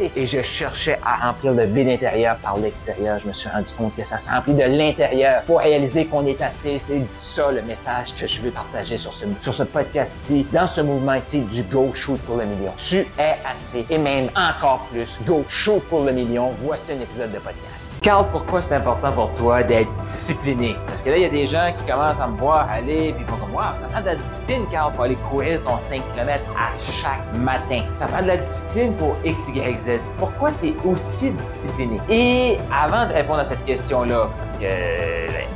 Et je cherchais à remplir le vide intérieur par l'extérieur. Je me suis rendu compte que ça se remplit de l'intérieur. Faut réaliser qu'on est assez. C'est ça le message que je veux partager sur ce, sur ce podcast-ci, dans ce mouvement ici du Go Shoot pour le million. Tu es assez et même encore plus. Go Shoot pour le million. Voici un épisode de podcast. Carl, pourquoi c'est important pour toi d'être discipliné? Parce que là, il y a des gens qui commencent à me voir aller, puis ils font comme, wow, ça prend de la discipline, Carl, pour aller courir ton 5 km à chaque matin. Ça prend de la discipline pour X. Pourquoi tu es aussi discipliné? Et avant de répondre à cette question-là, parce que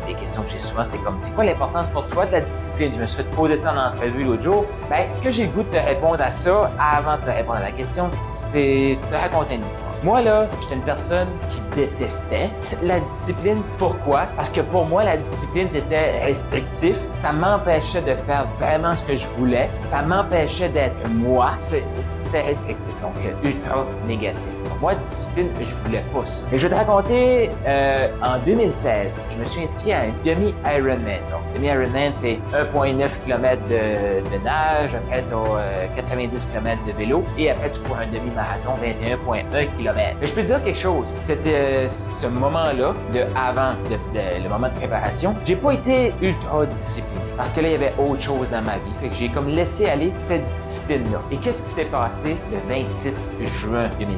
des questions que j'ai souvent, c'est comme, c'est quoi l'importance pour toi de la discipline? Je me suis fait poser ça en entrevue l'autre jour. Ben, ce que j'ai le goût de te répondre à ça, avant de te répondre à la question, c'est te raconter une histoire. Moi, là, j'étais une personne qui détestait la discipline. Pourquoi? Parce que pour moi, la discipline, c'était restrictif. Ça m'empêchait de faire vraiment ce que je voulais. Ça m'empêchait d'être moi. C'était restrictif, donc ultra négatif. Moi, discipline, je voulais pas ça. Et je vais te raconter, euh, en 2016, je me suis inscrit à un demi-Ironman. Donc, demi-Ironman, c'est 1,9 km de, de, nage, après tu as 90 km de vélo, et après tu cours un demi-marathon, 21,1 km. Mais je peux te dire quelque chose, c'était euh, ce moment-là, de avant le moment de préparation, j'ai pas été ultra discipliné. Parce que là, il y avait autre chose dans ma vie. Fait que j'ai comme laissé aller cette discipline-là. Et qu'est-ce qui s'est passé le 26 juin 2016?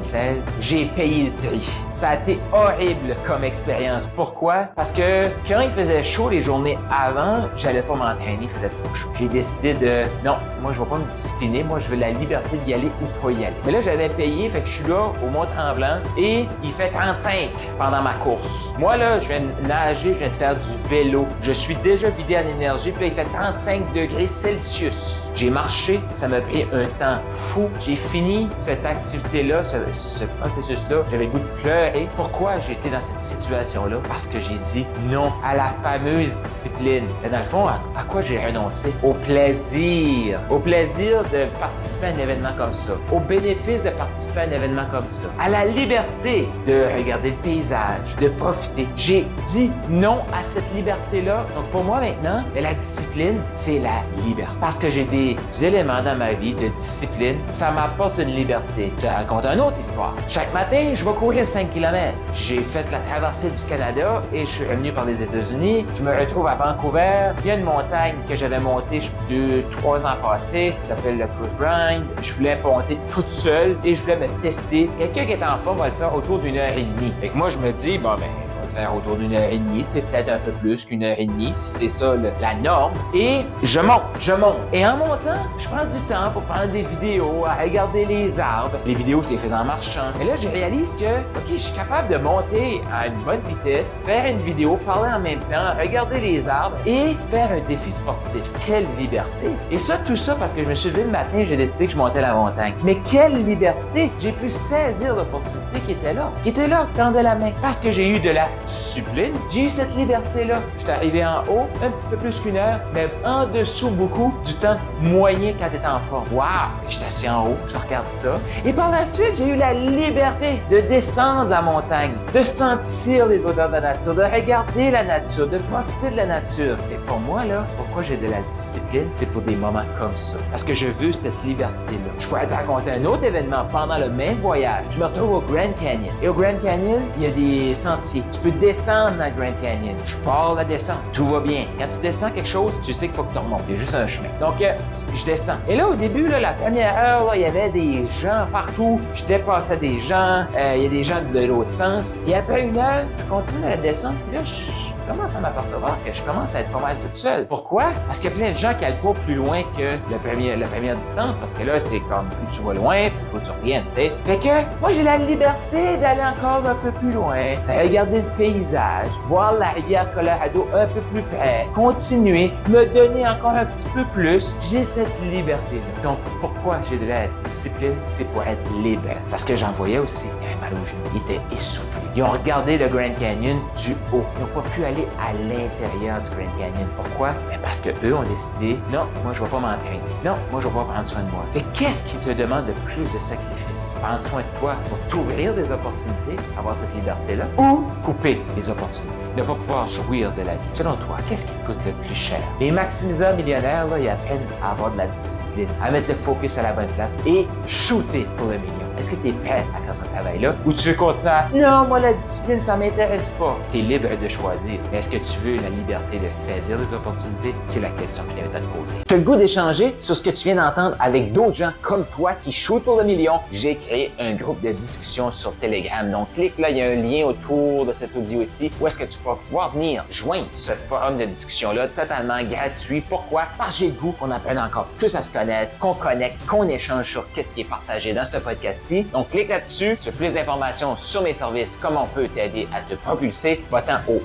J'ai payé le prix. Ça a été horrible comme expérience. Pourquoi? Parce que quand il faisait chaud les journées avant, j'allais pas m'entraîner, il faisait trop chaud. J'ai décidé de, non, moi, je vais pas me discipliner. Moi, je veux la liberté d'y aller ou pas y aller. Mais là, j'avais payé, fait que je suis là au Mont-Tremblant et il fait 35 pendant ma course. Moi, là, je viens de nager, je viens de faire du vélo. Je suis déjà vidé en énergie, puis il fait 35 degrés Celsius. J'ai marché, ça m'a pris un temps fou. J'ai fini cette activité-là, ce, processus-là. J'avais le goût de pleurer. Pourquoi été dans cette situation-là? Parce que j'ai dit non à la fameuse discipline. Et dans le fond, à, quoi j'ai renoncé? Au plaisir. Au plaisir de participer à un événement comme ça. Au bénéfice de participer à un événement comme ça. À la liberté de regarder le paysage, de profiter. J'ai dit non à cette liberté-là. Donc pour moi maintenant, la discipline, c'est la liberté. Parce que j'ai des éléments dans ma vie de discipline, ça m'apporte une liberté. Je te raconte une autre histoire. Chaque matin, je vais courir 5 km. J'ai fait la traversée du Canada et je suis revenu par les États-Unis. Je me retrouve à Vancouver. Il y a une montagne que j'avais montée deux, trois ans passés qui s'appelle le Cruise Grind. Je voulais monter toute seule et je voulais me tester. Quelqu'un qui est en forme va le faire autour d'une heure et demie. Et moi, je me dis, bon, ben, faire autour d'une heure et demie, tu sais, peut-être un peu plus qu'une heure et demie, si c'est ça la norme. Et je monte, je monte. Et en montant, je prends du temps pour prendre des vidéos, à regarder les arbres. Les vidéos, je les fais en marchant. Et là, je réalise que, OK, je suis capable de monter à une bonne vitesse, faire une vidéo, parler en même temps, regarder les arbres et faire un défi sportif. Quelle liberté! Et ça, tout ça parce que je me suis levé le matin et j'ai décidé que je montais la montagne. Mais quelle liberté! J'ai pu saisir l'opportunité qui était là, qui était là, de la main. Parce que j'ai eu de la discipline, j'ai eu cette liberté-là. Je suis arrivé en haut, un petit peu plus qu'une heure, mais en dessous beaucoup du temps moyen quand tu en forme. Waouh! J'étais assis en haut, je regarde ça. Et par la suite, j'ai eu la liberté de descendre la montagne, de sentir les odeurs de la nature, de regarder la nature, de profiter de la nature. Et pour moi, là, pourquoi j'ai de la discipline? C'est pour des moments comme ça. Parce que je veux cette liberté-là. Je pourrais te raconter un autre événement pendant le même voyage. Je me retrouve au Grand Canyon. Et au Grand Canyon, il y a des sentiers. Tu peux descendre dans le Grand Canyon. Je pars la descente. Tout va bien. Quand tu descends quelque chose, tu sais qu'il faut que tu remontes. Il y a juste un chemin. Donc, euh, je descends. Et là, au début, la première heure, il y avait des gens partout. Je dépassais des gens. Euh, il y a des gens de l'autre sens. Et après une heure, je continue à descendre. Puis là, je commence à m'apercevoir que je commence à être pas mal toute seule. Pourquoi? Parce qu'il y a plein de gens qui courent plus loin que la première, la première distance, parce que là, c'est comme plus tu vas loin, plus faut que tu reviennes, tu sais. Fait que moi, j'ai la liberté d'aller encore un peu plus loin, regarder le paysage, voir la rivière Colorado un peu plus près, continuer, me donner encore un petit peu plus. J'ai cette liberté-là. Donc, pourquoi j'ai de la discipline? C'est pour être libre. Parce que j'en voyais aussi, il avait mal au genou, il était essoufflé. Ils ont regardé le Grand Canyon du haut. Ils n'ont pas pu aller à l'intérieur du Grand Canyon. Pourquoi? Ben parce que eux ont décidé, non, moi, je vais pas m'entraîner. Non, moi, je vais pas prendre soin de moi. Fait qu'est-ce qui te demande de plus de sacrifices? Prendre soin de toi pour t'ouvrir des opportunités, avoir cette liberté-là, ou couper les opportunités, ne pas pouvoir jouir de la vie. Selon toi, qu'est-ce qui te coûte le plus cher? Les maximiseurs millionnaires, là, ils apprennent à avoir de la discipline, à mettre le focus à la bonne place et shooter pour le million. Est-ce que tu es prêt à faire ce travail-là? Ou tu veux continuer à Non, moi, la discipline, ça m'intéresse pas. Tu es libre de choisir. Mais est-ce que tu veux la liberté de saisir les opportunités? C'est la question que je t'invite à te poser. Tu as le goût d'échanger sur ce que tu viens d'entendre avec d'autres gens comme toi qui shootent pour le million? J'ai créé un groupe de discussion sur Telegram. Donc, clique là, il y a un lien autour de cet audio ici où est-ce que tu vas pouvoir venir joindre ce forum de discussion-là totalement gratuit? Pourquoi? Parce que j'ai le goût qu'on apprenne encore plus à se connaître, qu'on connecte, qu'on échange sur qu'est-ce qui est partagé dans ce podcast donc, clique là-dessus. Tu as plus d'informations sur mes services, comment on peut t'aider à te propulser. Va-t'en au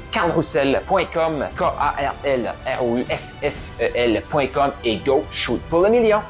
carlroussel.com, K-A-R-L-R-O-U-S-S-E-L.com et go shoot pour le million.